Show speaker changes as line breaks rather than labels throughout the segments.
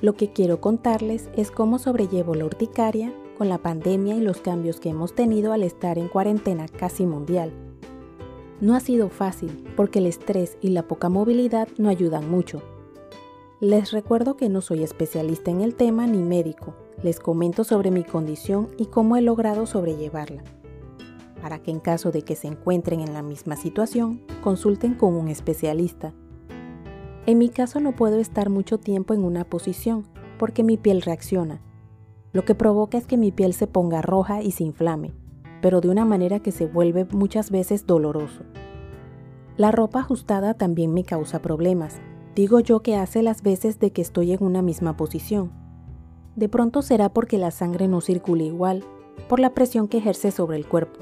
Lo que quiero contarles es cómo sobrellevo la urticaria con la pandemia y los cambios que hemos tenido al estar en cuarentena casi mundial. No ha sido fácil porque el estrés y la poca movilidad no ayudan mucho. Les recuerdo que no soy especialista en el tema ni médico. Les comento sobre mi condición y cómo he logrado sobrellevarla, para que en caso de que se encuentren en la misma situación, consulten con un especialista. En mi caso no puedo estar mucho tiempo en una posición porque mi piel reacciona. Lo que provoca es que mi piel se ponga roja y se inflame, pero de una manera que se vuelve muchas veces doloroso. La ropa ajustada también me causa problemas. Digo yo que hace las veces de que estoy en una misma posición. De pronto será porque la sangre no circula igual, por la presión que ejerce sobre el cuerpo.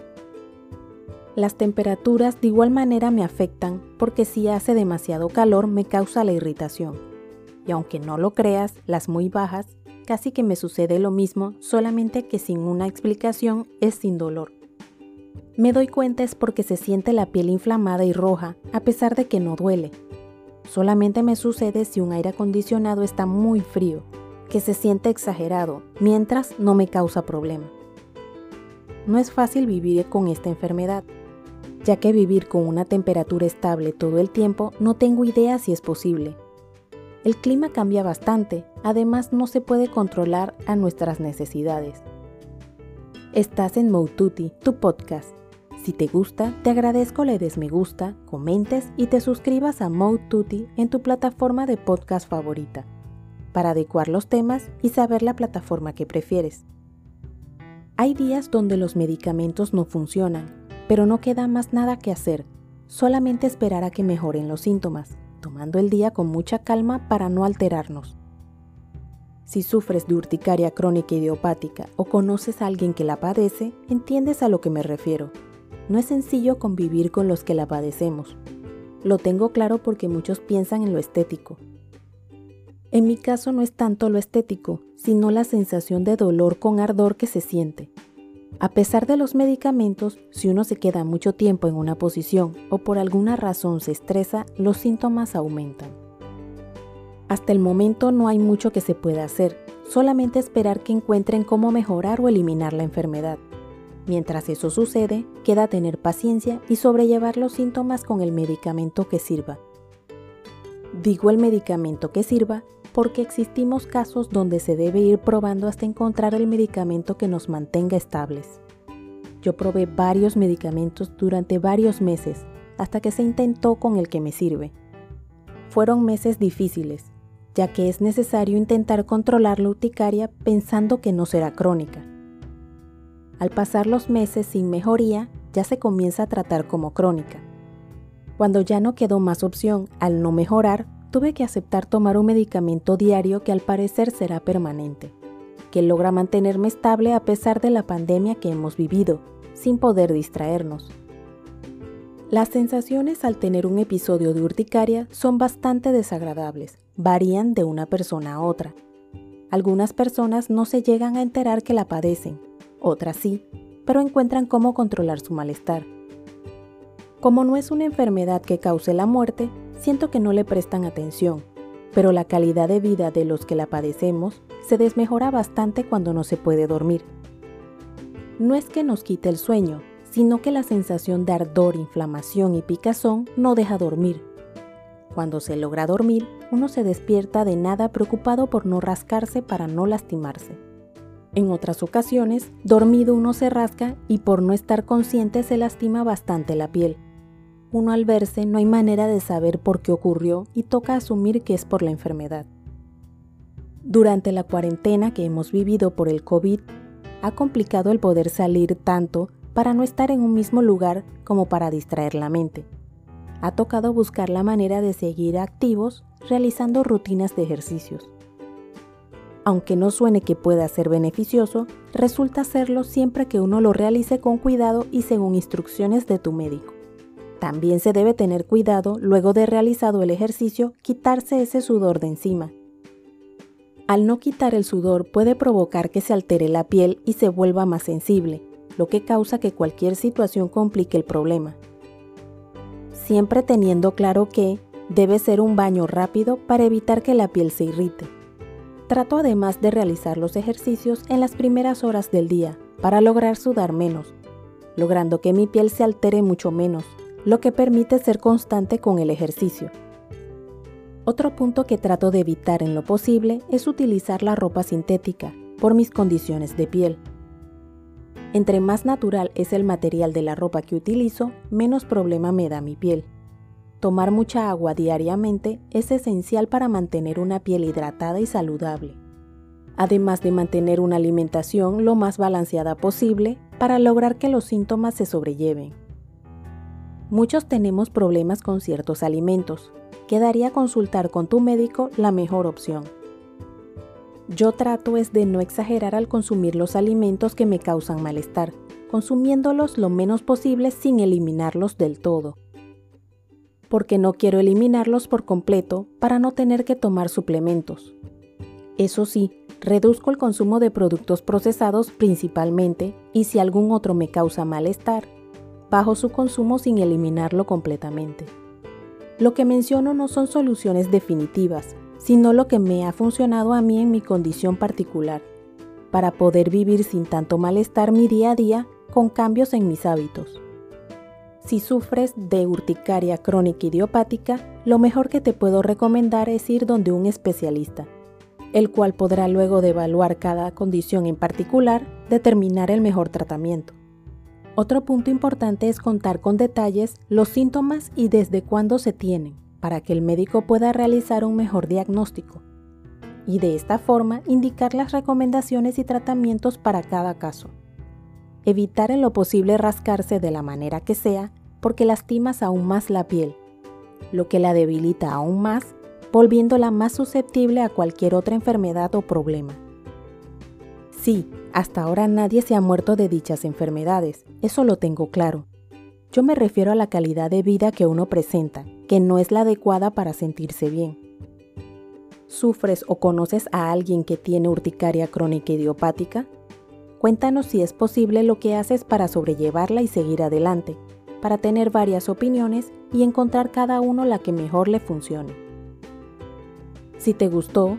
Las temperaturas de igual manera me afectan porque si hace demasiado calor me causa la irritación. Y aunque no lo creas, las muy bajas casi que me sucede lo mismo, solamente que sin una explicación es sin dolor. Me doy cuenta es porque se siente la piel inflamada y roja, a pesar de que no duele. Solamente me sucede si un aire acondicionado está muy frío, que se siente exagerado, mientras no me causa problema. No es fácil vivir con esta enfermedad, ya que vivir con una temperatura estable todo el tiempo no tengo idea si es posible, el clima cambia bastante, además no se puede controlar a nuestras necesidades. Estás en Moututi, tu podcast. Si te gusta, te agradezco le des me gusta, comentes y te suscribas a Moututi en tu plataforma de podcast favorita, para adecuar los temas y saber la plataforma que prefieres. Hay días donde los medicamentos no funcionan, pero no queda más nada que hacer, solamente esperar a que mejoren los síntomas tomando el día con mucha calma para no alterarnos. Si sufres de urticaria crónica idiopática o conoces a alguien que la padece, entiendes a lo que me refiero. No es sencillo convivir con los que la padecemos. Lo tengo claro porque muchos piensan en lo estético. En mi caso no es tanto lo estético, sino la sensación de dolor con ardor que se siente. A pesar de los medicamentos, si uno se queda mucho tiempo en una posición o por alguna razón se estresa, los síntomas aumentan. Hasta el momento no hay mucho que se pueda hacer, solamente esperar que encuentren cómo mejorar o eliminar la enfermedad. Mientras eso sucede, queda tener paciencia y sobrellevar los síntomas con el medicamento que sirva. Digo el medicamento que sirva porque existimos casos donde se debe ir probando hasta encontrar el medicamento que nos mantenga estables. Yo probé varios medicamentos durante varios meses hasta que se intentó con el que me sirve. Fueron meses difíciles, ya que es necesario intentar controlar la urticaria pensando que no será crónica. Al pasar los meses sin mejoría, ya se comienza a tratar como crónica. Cuando ya no quedó más opción al no mejorar, tuve que aceptar tomar un medicamento diario que al parecer será permanente, que logra mantenerme estable a pesar de la pandemia que hemos vivido, sin poder distraernos. Las sensaciones al tener un episodio de urticaria son bastante desagradables, varían de una persona a otra. Algunas personas no se llegan a enterar que la padecen, otras sí, pero encuentran cómo controlar su malestar. Como no es una enfermedad que cause la muerte, siento que no le prestan atención, pero la calidad de vida de los que la padecemos se desmejora bastante cuando no se puede dormir. No es que nos quite el sueño, sino que la sensación de ardor, inflamación y picazón no deja dormir. Cuando se logra dormir, uno se despierta de nada preocupado por no rascarse para no lastimarse. En otras ocasiones, dormido uno se rasca y por no estar consciente se lastima bastante la piel uno al verse no hay manera de saber por qué ocurrió y toca asumir que es por la enfermedad. Durante la cuarentena que hemos vivido por el COVID, ha complicado el poder salir tanto para no estar en un mismo lugar como para distraer la mente. Ha tocado buscar la manera de seguir activos realizando rutinas de ejercicios. Aunque no suene que pueda ser beneficioso, resulta serlo siempre que uno lo realice con cuidado y según instrucciones de tu médico. También se debe tener cuidado, luego de realizado el ejercicio, quitarse ese sudor de encima. Al no quitar el sudor puede provocar que se altere la piel y se vuelva más sensible, lo que causa que cualquier situación complique el problema. Siempre teniendo claro que debe ser un baño rápido para evitar que la piel se irrite. Trato además de realizar los ejercicios en las primeras horas del día para lograr sudar menos, logrando que mi piel se altere mucho menos, lo que permite ser constante con el ejercicio. Otro punto que trato de evitar en lo posible es utilizar la ropa sintética por mis condiciones de piel. Entre más natural es el material de la ropa que utilizo, menos problema me da mi piel. Tomar mucha agua diariamente es esencial para mantener una piel hidratada y saludable, además de mantener una alimentación lo más balanceada posible para lograr que los síntomas se sobrelleven. Muchos tenemos problemas con ciertos alimentos. Quedaría consultar con tu médico la mejor opción. Yo trato es de no exagerar al consumir los alimentos que me causan malestar, consumiéndolos lo menos posible sin eliminarlos del todo. Porque no quiero eliminarlos por completo para no tener que tomar suplementos. Eso sí, reduzco el consumo de productos procesados principalmente y si algún otro me causa malestar, bajo su consumo sin eliminarlo completamente. Lo que menciono no son soluciones definitivas, sino lo que me ha funcionado a mí en mi condición particular, para poder vivir sin tanto malestar mi día a día con cambios en mis hábitos. Si sufres de urticaria crónica idiopática, lo mejor que te puedo recomendar es ir donde un especialista, el cual podrá luego de evaluar cada condición en particular, determinar el mejor tratamiento. Otro punto importante es contar con detalles los síntomas y desde cuándo se tienen para que el médico pueda realizar un mejor diagnóstico y de esta forma indicar las recomendaciones y tratamientos para cada caso. Evitar en lo posible rascarse de la manera que sea porque lastimas aún más la piel, lo que la debilita aún más, volviéndola más susceptible a cualquier otra enfermedad o problema. Sí, hasta ahora nadie se ha muerto de dichas enfermedades, eso lo tengo claro. Yo me refiero a la calidad de vida que uno presenta, que no es la adecuada para sentirse bien. ¿Sufres o conoces a alguien que tiene urticaria crónica idiopática? Cuéntanos si es posible lo que haces para sobrellevarla y seguir adelante, para tener varias opiniones y encontrar cada uno la que mejor le funcione. Si te gustó,